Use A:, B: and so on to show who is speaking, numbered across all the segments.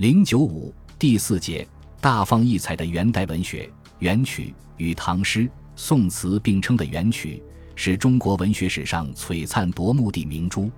A: 零九五第四节，大放异彩的元代文学元曲与唐诗、宋词并称的元曲，是中国文学史上璀璨夺目的明珠。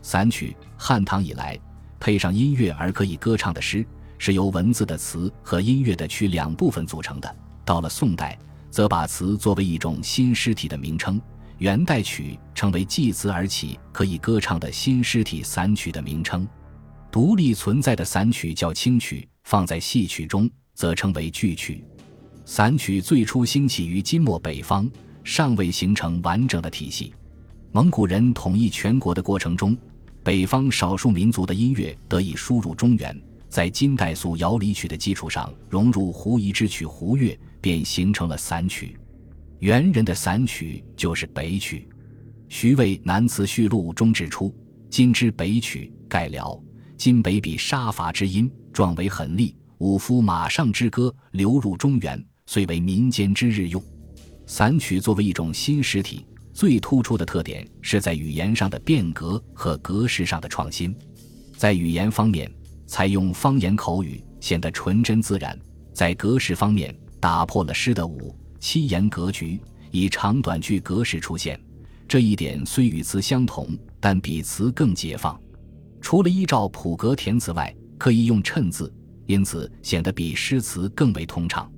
A: 散曲，汉唐以来配上音乐而可以歌唱的诗，是由文字的词和音乐的曲两部分组成的。到了宋代，则把词作为一种新诗体的名称，元代曲成为继词而起可以歌唱的新诗体散曲的名称。独立存在的散曲叫清曲，放在戏曲中则称为剧曲。散曲最初兴起于金末北方，尚未形成完整的体系。蒙古人统一全国的过程中，北方少数民族的音乐得以输入中原，在金代素瑶离曲的基础上融入胡夷之曲胡乐，便形成了散曲。元人的散曲就是北曲。徐渭《南词序录》中指出：“今之北曲，盖辽。”今北比杀伐之音，壮为狠厉；武夫马上之歌，流入中原，遂为民间之日用。散曲作为一种新实体，最突出的特点是在语言上的变革和格式上的创新。在语言方面，采用方言口语，显得纯真自然；在格式方面，打破了诗的五七言格局，以长短句格式出现。这一点虽与词相同，但比词更解放。除了依照谱格填词外，可以用衬字，因此显得比诗词更为通畅。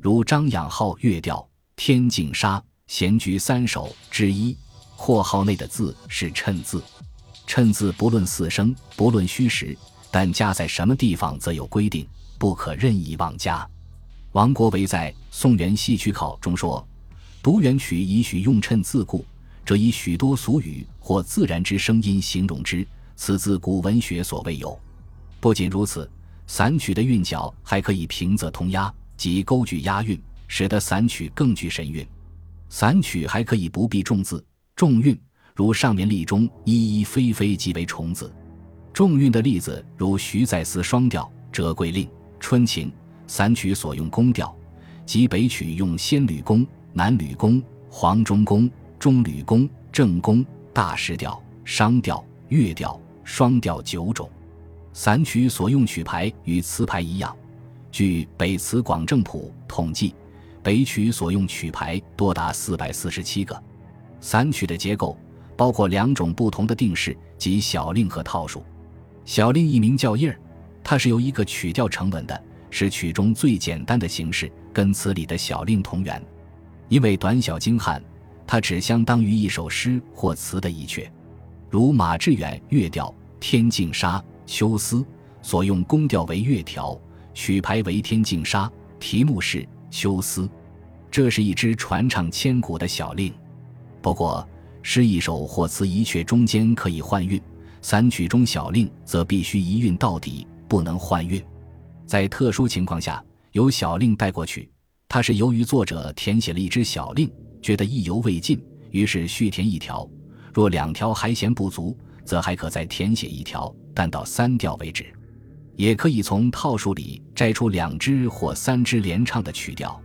A: 如张养浩乐调《天净沙·闲居三首》之一，括号内的字是衬字。衬字不论四声，不论虚实，但加在什么地方则有规定，不可任意妄加。王国维在《宋元戏曲考》中说：“读元曲以许用衬字故，则以许多俗语或自然之声音形容之。”此自古文学所未有。不仅如此，散曲的韵脚还可以平仄通押，即勾句押韵，使得散曲更具神韵。散曲还可以不必重字重韵，如上面例中“依依飞飞”即为重字。重韵的例子如徐再思双调《折桂令》《春情》。散曲所用宫调，即北曲用仙吕宫、南吕宫、黄钟宫、中吕宫、正宫、大石调、商调、乐调。双调九种，散曲所用曲牌与词牌一样。据《北词广正谱》统计，北曲所用曲牌多达四百四十七个。散曲的结构包括两种不同的定式，即小令和套数。小令一名叫印儿，它是由一个曲调成文的，是曲中最简单的形式，跟词里的小令同源。因为短小精悍，它只相当于一首诗或词的一阙。如马致远乐调《天净沙·秋思》所用宫调为乐调，曲牌为《天净沙》，题目是《秋思》，这是一支传唱千古的小令。不过，诗一首或词一阙中间可以换韵，散曲中小令则必须一韵到底，不能换韵。在特殊情况下，由小令带过去，它是由于作者填写了一支小令，觉得意犹未尽，于是续填一条。若两条还嫌不足，则还可再填写一条，但到三调为止。也可以从套数里摘出两支或三支连唱的曲调，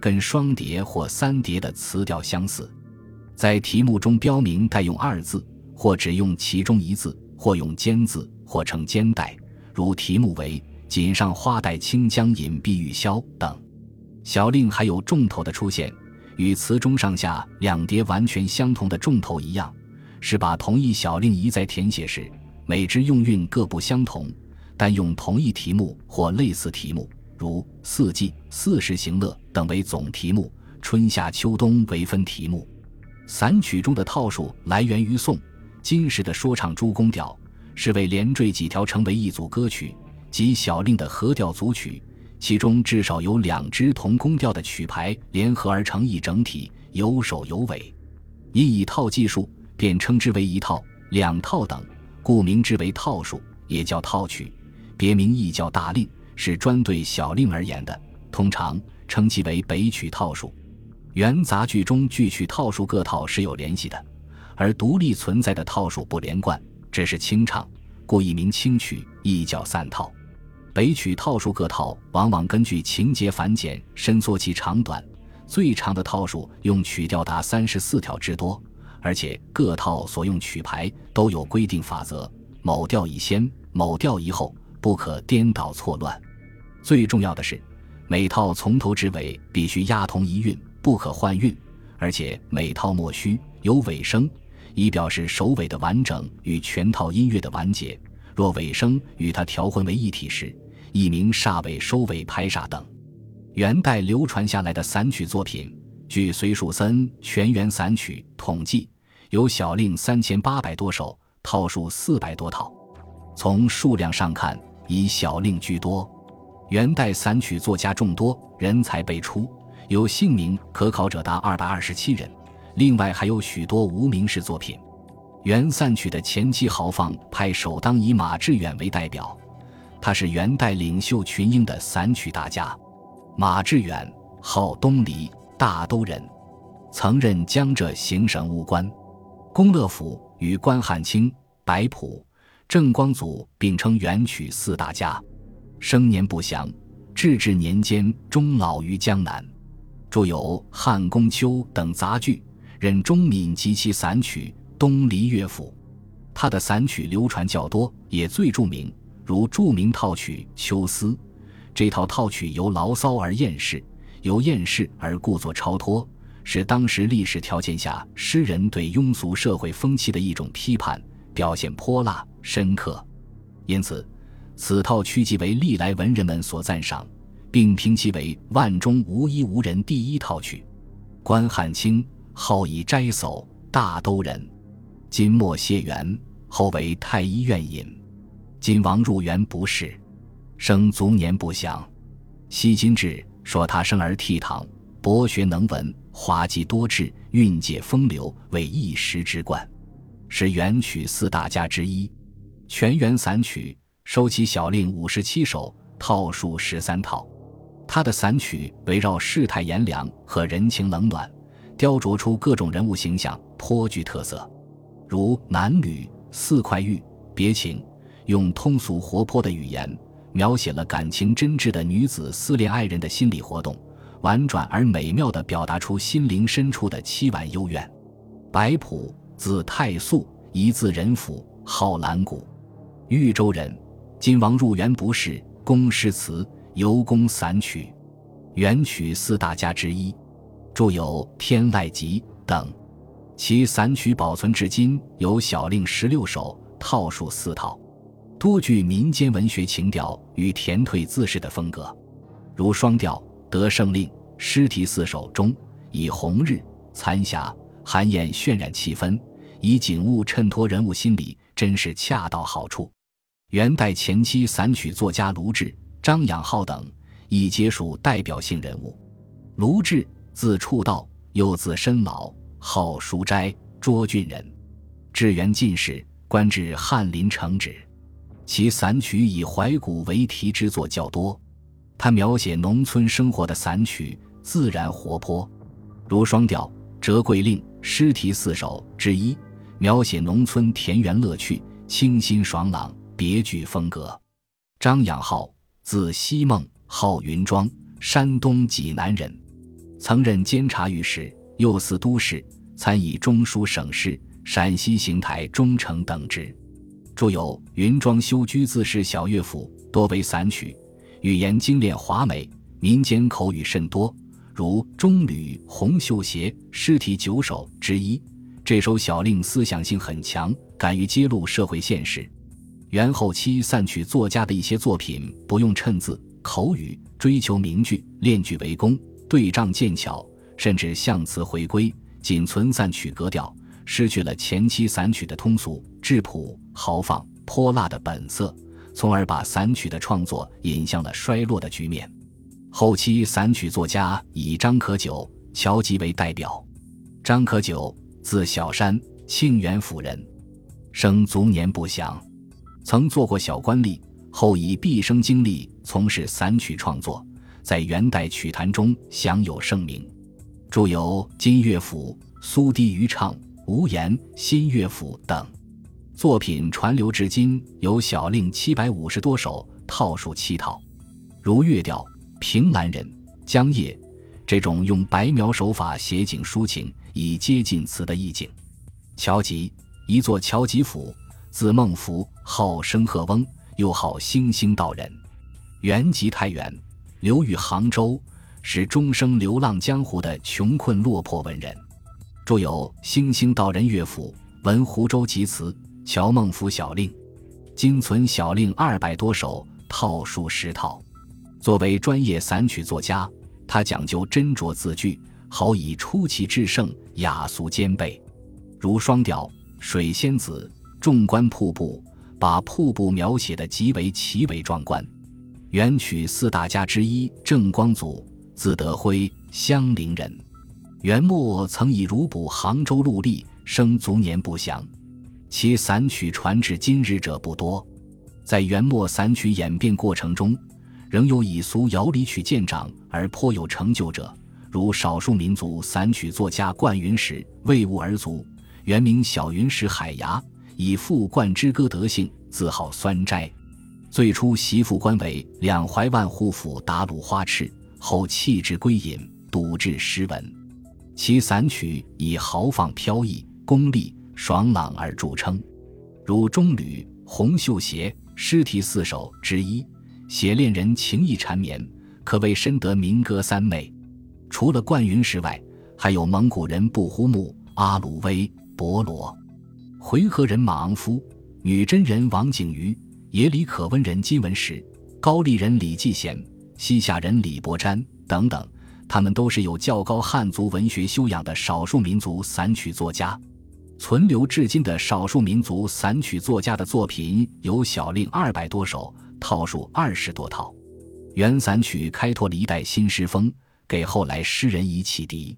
A: 跟双叠或三叠的词调相似。在题目中标明带用二字，或只用其中一字，或用尖字，或称尖带，如题目为“锦上花带清江引碧玉箫”等。小令还有重头的出现，与词中上下两叠完全相同的重头一样。是把同一小令一再填写时，每支用韵各不相同，但用同一题目或类似题目，如四季、四时行乐等为总题目，春夏秋冬为分题目。散曲中的套数来源于宋金时的说唱诸宫调，是为连缀几条成为一组歌曲，即小令的合调组曲，其中至少有两支同宫调的曲牌联合而成一整体，有首有尾，因以套计数。便称之为一套、两套等，故名之为套数，也叫套曲。别名亦叫大令，是专对小令而言的。通常称其为北曲套数。元杂剧中剧曲套数各套是有联系的，而独立存在的套数不连贯，只是清唱，故一名清曲，亦叫散套。北曲套数各套往往根据情节繁简伸缩其长短，最长的套数用曲调达三十四条之多。而且各套所用曲牌都有规定法则，某调以先，某调以后，不可颠倒错乱。最重要的是，每套从头至尾必须押同一韵，不可换韵，而且每套莫须有尾声，以表示首尾的完整与全套音乐的完结。若尾声与它调混为一体时，亦名煞尾、收尾、拍煞等。元代流传下来的散曲作品，据隋树森《全元散曲》统计，有小令三千八百多首，套数四百多套。从数量上看，以小令居多。元代散曲作家众多，人才辈出，有姓名可考者达二百二十七人。另外还有许多无名氏作品。元散曲的前期豪放派首当以马致远为代表，他是元代领袖群英的散曲大家。马致远，号东篱，大都人，曾任江浙行省务官。龚乐府与关汉卿、白朴、郑光祖并称元曲四大家。生年不详，至治年间终老于江南。著有《汉宫秋》等杂剧，任钟敏及其散曲《东篱乐府》。他的散曲流传较多，也最著名，如著名套曲《秋思》。这套套曲由牢骚而厌世，由厌世而故作超脱，是当时历史条件下诗人对庸俗社会风气的一种批判，表现泼辣深刻。因此，此套曲即为历来文人们所赞赏，并评其为万中无一无人第一套曲。关汉卿，号以斋叟，大都人，金末谢元，后为太医院尹。今王入园不仕。生卒年不详，西金志说他生而倜傥，博学能文，滑稽多智，韵界风流，为一时之冠，是元曲四大家之一。全元散曲收其小令五十七首，套数十三套。他的散曲围绕世态炎凉和人情冷暖，雕琢出各种人物形象，颇具特色。如男女、四块玉、别情，用通俗活泼的语言。描写了感情真挚的女子思恋爱人的心理活动，婉转而美妙地表达出心灵深处的凄婉幽怨。白朴，字太素，一字仁甫，号兰谷，豫州人。今王入园不仕，公诗词、游宫散曲，元曲四大家之一，著有《天籁集》等。其散曲保存至今有小令十六首，套数四套。多具民间文学情调与田退自适的风格，如双调《得胜令》诗题四首中，以红日、残霞、寒烟渲染气氛，以景物衬托人物心理，真是恰到好处。元代前期散曲作家卢志、张养浩等，亦皆属代表性人物。卢志，字处道，又字申老，号书斋，涿郡人，至元进士，官至翰林承旨。其散曲以怀古为题之作较多，他描写农村生活的散曲自然活泼，如双调《折桂令》诗题四首之一，描写农村田园乐趣，清新爽朗，别具风格。张养浩，字希孟，号云庄，山东济南人，曾任监察御史、右司都事，参议中书省事、陕西邢台中丞等职。著有《云庄修居自是小乐府》，多为散曲，语言精炼华美，民间口语甚多。如《中吕红绣鞋》诗题九首之一，这首小令思想性很强，敢于揭露社会现实。元后期散曲作家的一些作品，不用衬字口语，追求名句，练句为功，对仗渐巧，甚至象词回归，仅存散曲格调。失去了前期散曲的通俗、质朴、豪放、泼辣的本色，从而把散曲的创作引向了衰落的局面。后期散曲作家以张可久、乔吉为代表。张可久，字小山，庆元府人，生卒年不详，曾做过小官吏，后以毕生精力从事散曲创作，在元代曲坛中享有盛名，著有《金乐府》《苏堤渔唱》。无言、新乐府等作品传流至今，有小令七百五十多首，套数七套。如乐调《凭栏人》《江夜》这种用白描手法写景抒情，以接近词的意境。乔吉，一座乔吉府，字孟福，号生鹤翁，又号星星道人，原籍太原，流寓杭州，是终生流浪江湖的穷困落魄文人，著有《星星道人乐府》《文湖州集词》《乔孟府小令》，今存小令二百多首，套数十套。作为专业散曲作家，他讲究斟酌字句，好以出奇制胜，雅俗兼备。如双调、水仙子、纵观瀑布，把瀑布描写的极为奇伟壮观。元曲四大家之一郑光祖，字德辉，襄陵人。元末曾以儒补杭州陆吏，生卒年不详。其散曲传至今日者不多。在元末散曲演变过程中，仍有以俗谣理曲见长而颇有成就者，如少数民族散曲作家冠云石，为物而足，原名小云石海牙，以赋冠之歌得姓，自号酸斋。最初袭父官为两淮万户府打鲁花赤，后弃之归隐，笃志诗文。其散曲以豪放飘逸、功利爽朗而著称，如《中吕红袖鞋》诗题四首之一。写恋人情意缠绵，可谓深得民歌三昧。除了冠云石外，还有蒙古人布忽木、阿鲁威、博罗，回纥人马昂夫、女真人王景瑜、耶里可温人金文石、高丽人李继贤、西夏人李伯瞻等等。他们都是有较高汉族文学修养的少数民族散曲作家。存留至今的少数民族散曲作家的作品有小令二百多首。套数二十多套，元散曲开拓了一代新诗风，给后来诗人以启迪，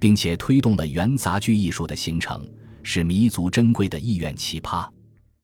A: 并且推动了元杂剧艺术的形成，是弥足珍贵的意苑奇葩。